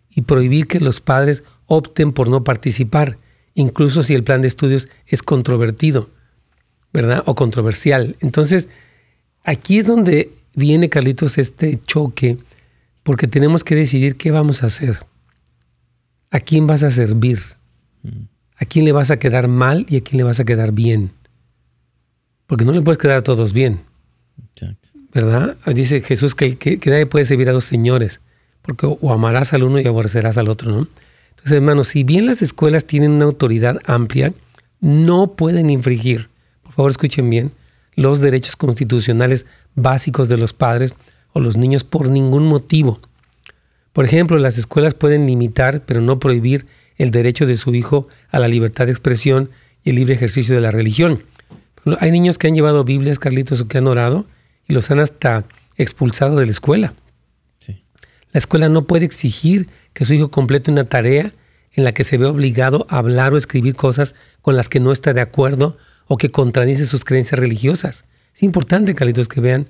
C: y prohibir que los padres opten por no participar, incluso si el plan de estudios es controvertido, ¿verdad? O controversial. Entonces, aquí es donde viene, Carlitos, este choque, porque tenemos que decidir qué vamos a hacer. ¿A quién vas a servir? A quién le vas a quedar mal y a quién le vas a quedar bien. Porque no le puedes quedar a todos bien. ¿Verdad? Dice Jesús que, que, nadie puede servir a dos señores, porque o amarás al uno y aborrecerás al otro, ¿no? Entonces, hermanos, si bien las escuelas tienen una autoridad amplia, no pueden infringir, por favor escuchen bien, los derechos constitucionales básicos de los padres o los niños por ningún motivo. Por ejemplo, las escuelas pueden limitar, pero no prohibir el derecho de su hijo a la libertad de expresión y el libre ejercicio de la religión. Hay niños que han llevado Biblias, Carlitos, o que han orado y los han hasta expulsado de la escuela. La escuela no puede exigir que su hijo complete una tarea en la que se ve obligado a hablar o escribir cosas con las que no está de acuerdo o que contradice sus creencias religiosas. Es importante, Carlitos, que vean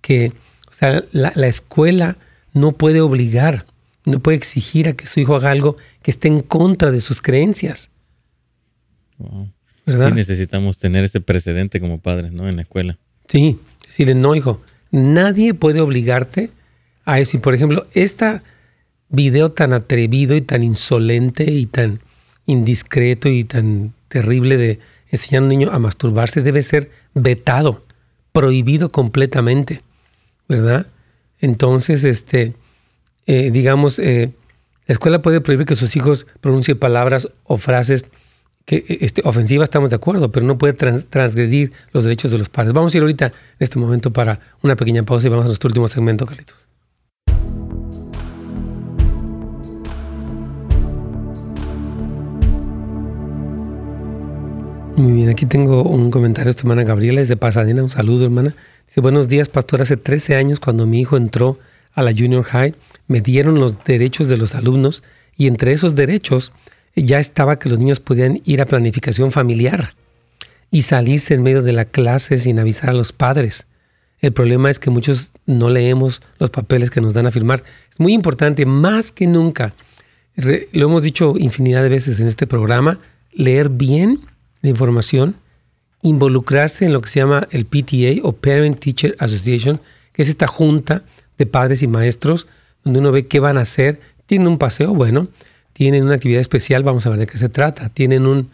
C: que la, la escuela no puede obligar no puede exigir a que su hijo haga algo que esté en contra de sus creencias.
B: ¿Verdad? Sí, necesitamos tener ese precedente como padres, ¿no? En la escuela.
C: Sí, decirle, no, hijo, nadie puede obligarte a eso. Y por ejemplo, este video tan atrevido y tan insolente y tan indiscreto y tan terrible de enseñar a un niño a masturbarse debe ser vetado, prohibido completamente, ¿verdad? Entonces, este, eh, digamos, eh, la escuela puede prohibir que sus hijos pronuncien palabras o frases que eh, este, ofensivas, estamos de acuerdo, pero no puede transgredir los derechos de los padres. Vamos a ir ahorita en este momento para una pequeña pausa y vamos a nuestro último segmento, Carlitos. Muy bien, aquí tengo un comentario de esta hermana Gabriela, es de Pasadena, un saludo hermana. Dice, buenos días, pastor, hace 13 años cuando mi hijo entró a la Junior High, me dieron los derechos de los alumnos y entre esos derechos ya estaba que los niños podían ir a planificación familiar y salirse en medio de la clase sin avisar a los padres. El problema es que muchos no leemos los papeles que nos dan a firmar. Es muy importante, más que nunca, lo hemos dicho infinidad de veces en este programa, leer bien la información, involucrarse en lo que se llama el PTA o Parent Teacher Association, que es esta junta de padres y maestros, donde uno ve qué van a hacer. Tienen un paseo, bueno, tienen una actividad especial, vamos a ver de qué se trata. Tienen un,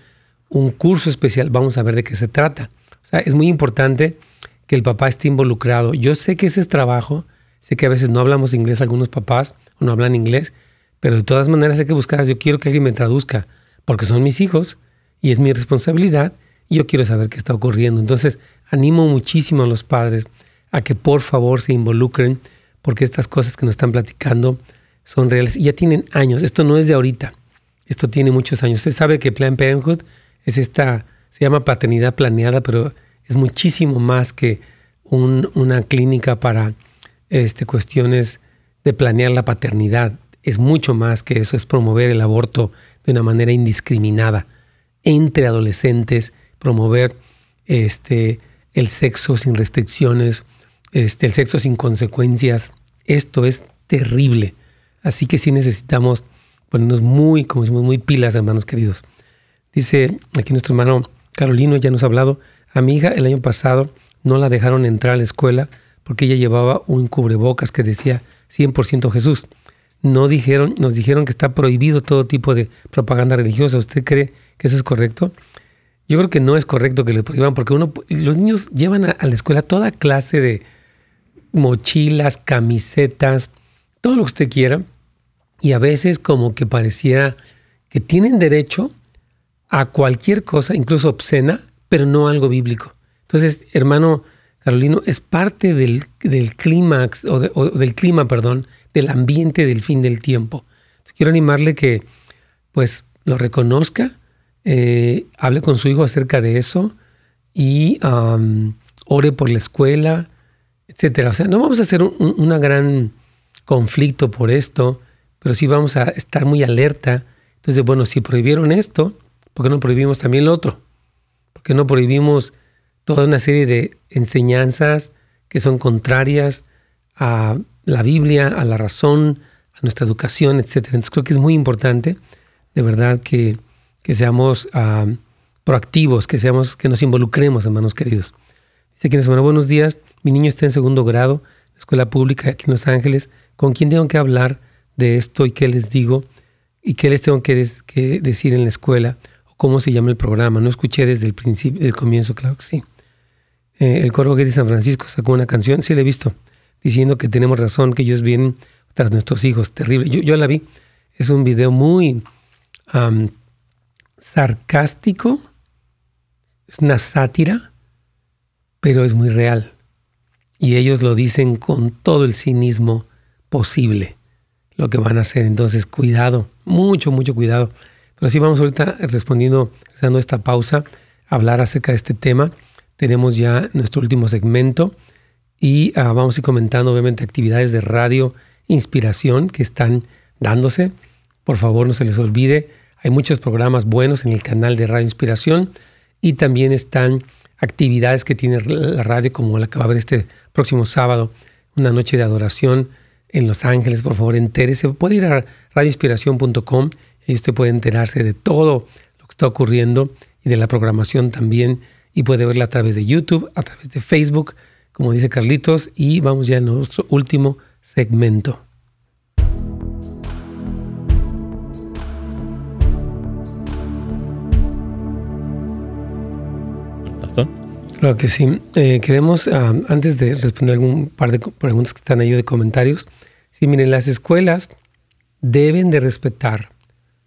C: un curso especial, vamos a ver de qué se trata. O sea, es muy importante que el papá esté involucrado. Yo sé que ese es trabajo, sé que a veces no hablamos inglés algunos papás o no hablan inglés, pero de todas maneras hay que buscar, yo quiero que alguien me traduzca, porque son mis hijos y es mi responsabilidad y yo quiero saber qué está ocurriendo. Entonces, animo muchísimo a los padres a que por favor se involucren porque estas cosas que nos están platicando son reales y ya tienen años. Esto no es de ahorita. Esto tiene muchos años. Usted sabe que Planned Parenthood es esta, se llama paternidad planeada, pero es muchísimo más que una clínica para este, cuestiones de planear la paternidad. Es mucho más que eso, es promover el aborto de una manera indiscriminada entre adolescentes, promover este, el sexo sin restricciones, este, el sexo sin consecuencias. Esto es terrible. Así que sí necesitamos ponernos muy, como decimos, muy pilas, hermanos queridos. Dice aquí nuestro hermano Carolino, ya nos ha hablado, a mi hija el año pasado no la dejaron entrar a la escuela porque ella llevaba un cubrebocas que decía 100% Jesús. No dijeron, nos dijeron que está prohibido todo tipo de propaganda religiosa. ¿Usted cree que eso es correcto? Yo creo que no es correcto que le prohíban porque uno, los niños llevan a, la escuela toda clase de mochilas, camisetas, todo lo que usted quiera. Y a veces como que pareciera que tienen derecho a cualquier cosa, incluso obscena, pero no algo bíblico. Entonces, hermano Carolino, es parte del, clímax, o, del clima, perdón, del ambiente del fin del tiempo. quiero animarle que, pues, lo reconozca, eh, hable con su hijo acerca de eso y ore por la escuela, etcétera. O sea, no vamos a hacer un gran conflicto por esto, pero sí vamos a estar muy alerta. Entonces, bueno, si prohibieron esto, ¿por qué no prohibimos también lo otro? ¿Por qué no prohibimos toda una serie de enseñanzas que son contrarias a la Biblia, a la razón, a nuestra educación, etc. Entonces creo que es muy importante, de verdad, que, seamos ah, proactivos, que, seamos, que nos involucremos, hermanos queridos. Dice aquí semana, buenos días, mi niño está en segundo grado, escuela pública aquí en Los Ángeles, ¿con quién tengo que hablar de esto y qué les digo? ¿Y qué les tengo que, que decir en la escuela? ¿O cómo se llama el programa? No escuché desde el principio, el comienzo, claro que sí. Eh, el coro de San Francisco sacó una canción, sí la he visto, diciendo que tenemos razón, que ellos vienen tras nuestros hijos. Terrible. Yo, la vi. Es un video muy sarcástico, es una sátira, pero es muy real. Y ellos lo dicen con todo el cinismo posible, lo que van a hacer. Entonces, cuidado, mucho, mucho cuidado. Pero sí vamos ahorita respondiendo, dando esta pausa, a hablar acerca de este tema tenemos ya nuestro último segmento y ah, vamos a ir comentando obviamente actividades de radio inspiración que están dándose. Por favor, no se les olvide, hay muchos programas buenos en el canal de Radio Inspiración y también están actividades que tiene la radio como la que va a haber este próximo sábado, una noche de adoración en Los Ángeles. Por favor, entérese. Puede ir a radioinspiración.com y usted puede enterarse de todo lo que está ocurriendo y de la programación también y puede verla a través de YouTube, a través de Facebook, como dice Carlitos, y vamos ya a nuestro último segmento. Claro que sí. Eh, queremos, ah, antes de responder algún par de preguntas que están ahí de comentarios, sí, miren, las escuelas deben de respetar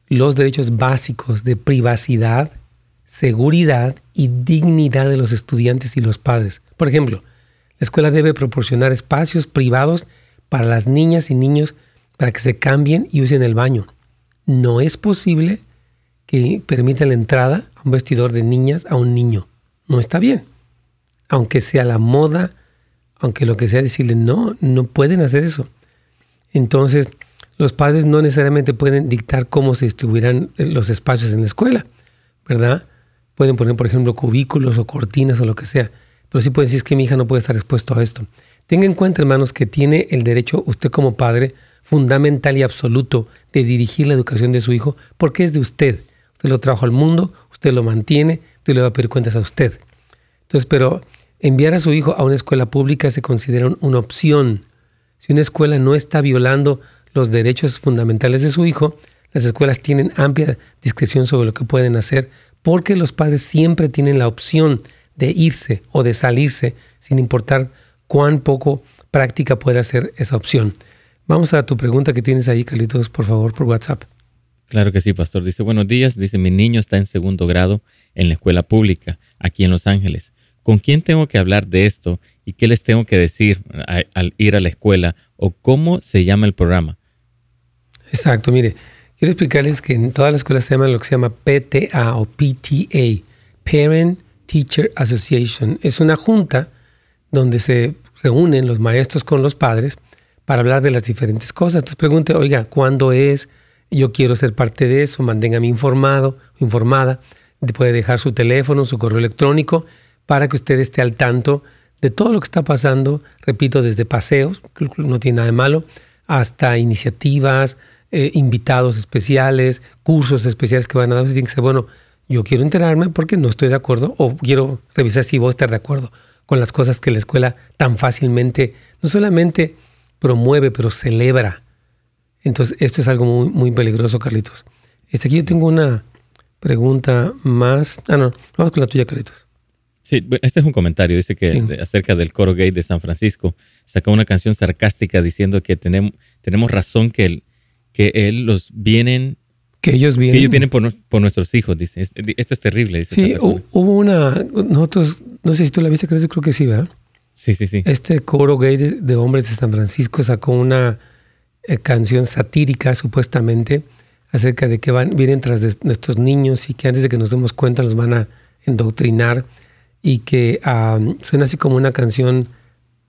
C: los derechos básicos de privacidad seguridad y dignidad de los estudiantes y los padres. Por ejemplo, la escuela debe proporcionar espacios privados para las niñas y niños para que se cambien y usen el baño. No es posible que permitan la entrada a un vestidor de niñas a un niño. No está bien. Aunque sea la moda, aunque lo que sea decirle, no, no pueden hacer eso. Entonces, los padres no necesariamente pueden dictar cómo se distribuirán los espacios en la escuela, ¿verdad? Pueden poner, por ejemplo, cubículos o cortinas o lo que sea. Pero sí pueden decir que mi hija no puede estar expuesto a esto. Tenga en cuenta, hermanos, que tiene el derecho, usted como padre, fundamental y absoluto de dirigir la educación de su hijo, porque es de usted. Usted lo trajo al mundo, usted lo mantiene, usted le va a pedir cuentas a usted. Entonces, pero enviar a su hijo a una escuela pública se considera una opción. Si una escuela no está violando los derechos fundamentales de su hijo, las escuelas tienen amplia discreción sobre lo que pueden hacer porque los padres siempre tienen la opción de irse o de salirse sin importar cuán poco práctica pueda ser esa opción. Vamos a tu pregunta que tienes ahí, Carlitos, por favor, por WhatsApp.
B: Claro que sí, pastor. Dice, buenos días. Dice, mi niño está en segundo grado en la escuela pública, aquí en Los Ángeles. ¿Con quién tengo que hablar de esto y qué les tengo que decir al ir a la escuela o cómo se llama el programa?
C: Exacto, mire, Quiero explicarles que en todas las escuelas se llama lo que se llama PTA o PTA, Parent Teacher Association. Es una junta donde se reúnen los maestros con los padres para hablar de las diferentes cosas. Entonces pregunte, oiga, ¿cuándo es? Yo quiero ser parte de eso, manténgame informado, informada. Puede dejar su teléfono, su correo electrónico, para que usted esté al tanto de todo lo que está pasando, repito, desde paseos, no tiene nada de malo, hasta iniciativas, eh, invitados especiales, cursos especiales que van a dar. Usted tiene que ser, bueno, yo quiero enterarme porque no estoy de acuerdo o quiero revisar si voy a estar de acuerdo con las cosas que la escuela tan fácilmente, no solamente promueve, pero celebra. Entonces, esto es algo muy, muy peligroso, Carlitos. Este, aquí yo tengo una pregunta más. Ah, no, vamos con la tuya, Carlitos.
B: Sí, este es un comentario, dice que acerca del coro gay de San Francisco, sacó una canción sarcástica diciendo que tenemos, tenemos razón que, el, que él los vienen
C: que ellos vienen.
B: Que ellos vienen por, por nuestros hijos, dice. Esto es terrible. Dice
C: sí, hubo una. Nosotros, no sé si tú la viste, creo, creo que sí, ¿verdad?
B: Sí, sí, sí.
C: Este coro gay de, hombres de San Francisco sacó una eh, canción satírica, supuestamente, acerca de que van, vienen tras de nuestros niños y que antes de que nos demos cuenta los van a endoctrinar y que suena así como una canción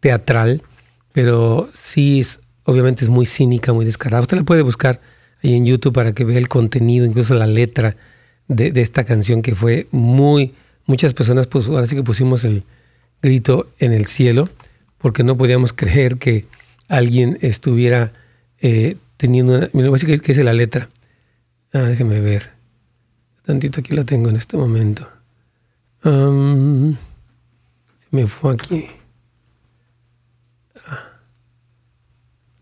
C: teatral, pero sí, es, obviamente es muy cínica, muy descarada. Usted la puede buscar ahí en YouTube para que vea el contenido, incluso la letra de, esta canción que fue muy, muchas personas, pues ahora sí que pusimos el grito en el cielo, porque no podíamos creer que alguien estuviera eh, teniendo una... Mira, voy a decir que es la letra. Ah, déjeme ver. Tantito aquí la tengo en este momento. Se me fue aquí. Ah,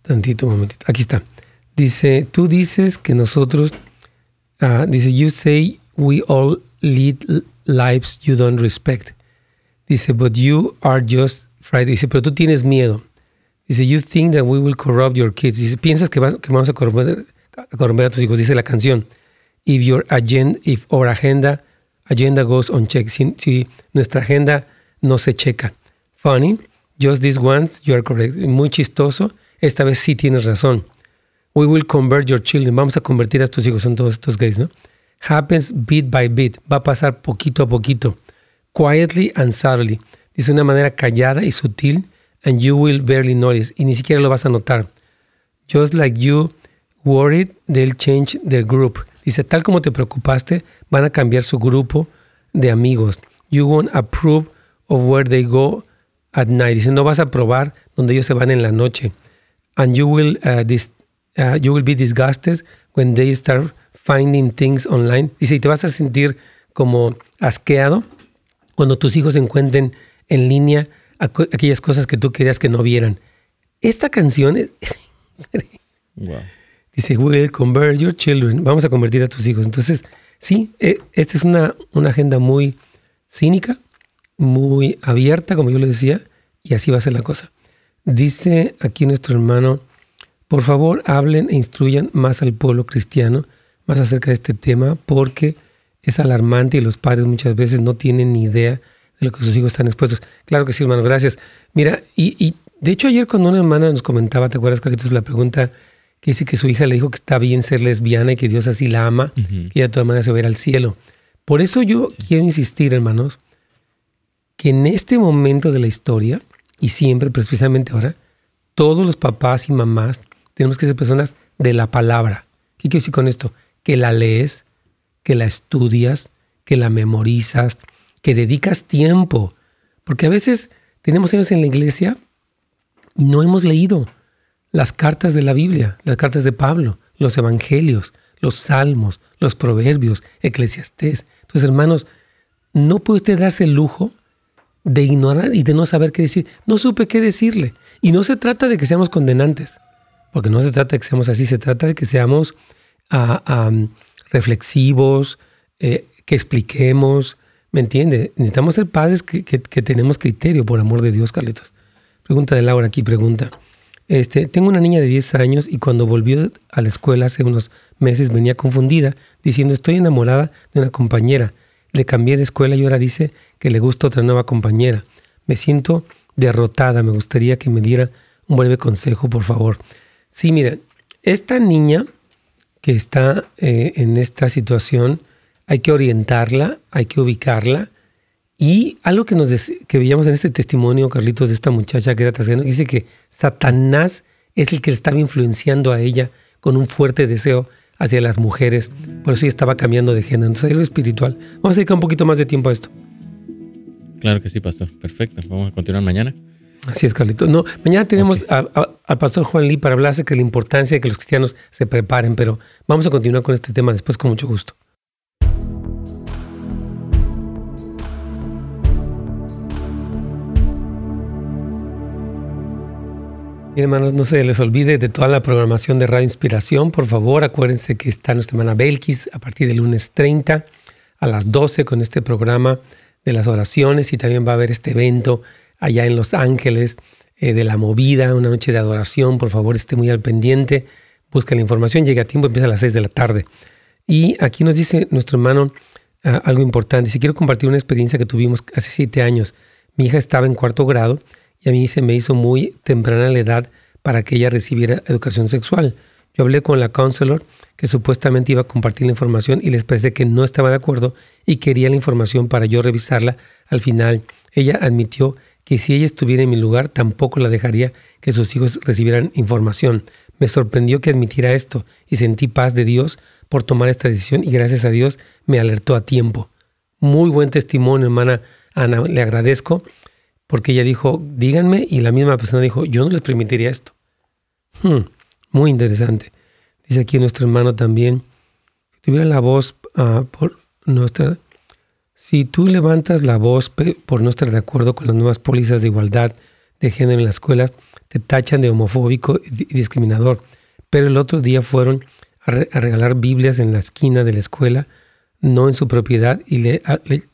C: tantito, un momentito. Aquí está. Dice, tú dices que nosotros, uh, dice, you say we all lead lives you don't respect. Dice, but you are just frightened. Dice, pero tú tienes miedo. Dice, you think that we will corrupt your kids. Dice, piensas que, que vamos a corromper, a corromper a tus hijos. Dice la canción. If your agenda, if our agenda, agenda goes unchecked. Si, si nuestra agenda no se checa. Funny, just this once, you are correct. Muy chistoso. Esta vez sí tienes razón. We will convert your children. Vamos a convertir a tus hijos, son todos estos gays, ¿no? Happens bit by bit. Va a pasar poquito a poquito. Quietly and subtly. Dice una manera callada y sutil. And you will barely notice. Y ni siquiera lo vas a notar. Just like you worried, they'll change their group. Dice, tal como te preocupaste, van a cambiar su grupo de amigos. You won't approve of where they go at night. Dice, no vas a probar donde ellos se van en la noche. And you will uh, Uh, you will be disgusted when they start finding things online. Dice, y te vas a sentir como asqueado cuando tus hijos encuentren en línea aquellas cosas que tú querías que no vieran. Esta canción es... Dice, will convert your children. Vamos a convertir a tus hijos. Entonces, sí, eh, esta es una, una agenda muy cínica, muy abierta, como yo le decía, y así va a ser la cosa. Dice aquí nuestro hermano por favor, hablen e instruyan más al pueblo cristiano, más acerca de este tema, porque es alarmante y los padres muchas veces no tienen ni idea de lo que sus hijos están expuestos. Claro que sí, hermano, gracias. Mira, y, de hecho ayer cuando una hermana nos comentaba, ¿te acuerdas, Carlitos, la pregunta que dice que su hija le dijo que está bien ser lesbiana y que Dios así la ama, que ella de todas maneras se va a ir al cielo? Por eso yo quiero insistir, hermanos, que en este momento de la historia, y siempre, precisamente ahora, todos los papás y mamás tenemos que ser personas de la palabra. ¿Qué quiero decir con esto? Que la lees, que la estudias, que la memorizas, que dedicas tiempo. Porque a veces tenemos años en la iglesia y no hemos leído las cartas de la Biblia, las cartas de Pablo, los evangelios, los salmos, los proverbios, eclesiastés. Entonces, hermanos, no puede usted darse el lujo de ignorar y de no saber qué decir. No supe qué decirle. Y no se trata de que seamos condenantes porque no se trata de que seamos así, se trata de que seamos ah, reflexivos, eh, que expliquemos, ¿me entiende? Necesitamos ser padres que, tenemos criterio, por amor de Dios, Carlitos. Pregunta de Laura aquí, pregunta. Este, tengo una niña de 10 años y cuando volvió a la escuela hace unos meses venía confundida diciendo estoy enamorada de una compañera. Le cambié de escuela y ahora dice que le gusta otra nueva compañera. Me siento derrotada, me gustaría que me diera un breve consejo, por favor. Sí, mira, esta niña que está eh, en esta situación, hay que orientarla, hay que ubicarla. Y algo que, nos que veíamos en este testimonio, Carlitos, de esta muchacha que era tascano, dice que Satanás es el que le estaba influenciando a ella con un fuerte deseo hacia las mujeres. Por eso ella estaba cambiando de género. Entonces, algo espiritual. Vamos a dedicar un poquito más de tiempo a esto.
B: Claro que sí, pastor. Perfecto. Vamos a continuar mañana.
C: Así es, Carlitos. No, mañana tenemos al pastor Juan Lee para hablar de la importancia de que los cristianos se preparen, pero vamos a continuar con este tema después con mucho gusto. Hermanos, no se les olvide de toda la programación de Radio Inspiración. Por favor, acuérdense que está nuestra hermana Belkis a partir del lunes 30 a las 12 con este programa de las oraciones y también va a haber este evento allá en Los Ángeles eh, de la movida, una noche de adoración. Por favor, esté muy al pendiente. Busca la información, llega a tiempo, empieza a las 6 de la tarde. Y aquí nos dice nuestro hermano ah, algo importante. Si quiero compartir una experiencia que tuvimos hace siete años. Mi hija estaba en cuarto grado y a mí se me hizo muy temprana la edad para que ella recibiera educación sexual. Yo hablé con la counselor que supuestamente iba a compartir la información y les parece que no estaba de acuerdo y quería la información para yo revisarla. Al final, ella admitió que si ella estuviera en mi lugar, tampoco la dejaría que sus hijos recibieran información. Me sorprendió que admitiera esto y sentí paz de Dios por tomar esta decisión y gracias a Dios me alertó a tiempo. Muy buen testimonio, hermana Ana, le agradezco porque ella dijo, díganme, y la misma persona dijo, yo no les permitiría esto. Hmm, muy interesante. Dice aquí nuestro hermano también, si tuviera la voz ah, por nuestra... Si tú levantas la voz por no estar de acuerdo con las nuevas pólizas de igualdad de género en las escuelas, te tachan de homofóbico y discriminador. Pero el otro día fueron a, regalar Biblias en la esquina de la escuela, no en su propiedad, y le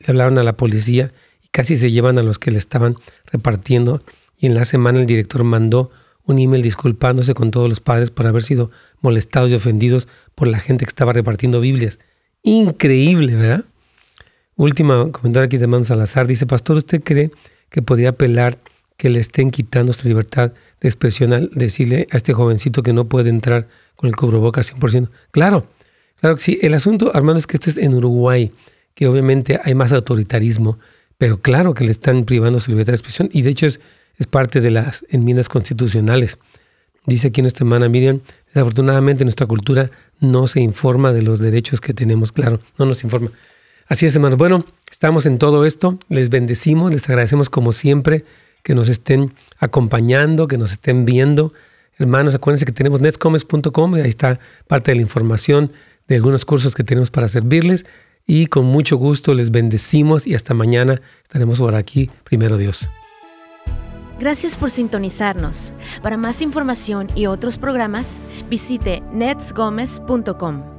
C: hablaron a la policía casi se llevan a los que le estaban repartiendo y en la semana el director mandó un email disculpándose con todos los padres por haber sido molestados y ofendidos por la gente que estaba repartiendo Biblias. Increíble, ¿verdad? Última comentario aquí de Manu Salazar. Dice, Pastor, ¿usted cree que podría apelar que le estén quitando su libertad de expresión al decirle a este jovencito que no puede entrar con el cubrebocas 100%? Claro, claro que sí. El asunto, Armando, es que esto es en Uruguay, que obviamente hay más autoritarismo pero claro que le están privando su libertad de expresión y de hecho es, es parte de las enmiendas constitucionales. Dice aquí nuestra hermana Miriam, desafortunadamente nuestra cultura no se informa de los derechos que tenemos, claro, no nos informa. Así es, hermanos. Bueno, estamos en todo esto, les bendecimos, les agradecemos como siempre que nos estén acompañando, que nos estén viendo. Hermanos, acuérdense que tenemos netscomes.com ahí está parte de la información de algunos cursos que tenemos para servirles y con mucho gusto les bendecimos y hasta mañana estaremos por aquí, primero Dios.
A: Gracias por sintonizarnos. Para más información y otros programas, visite netsgomez.com.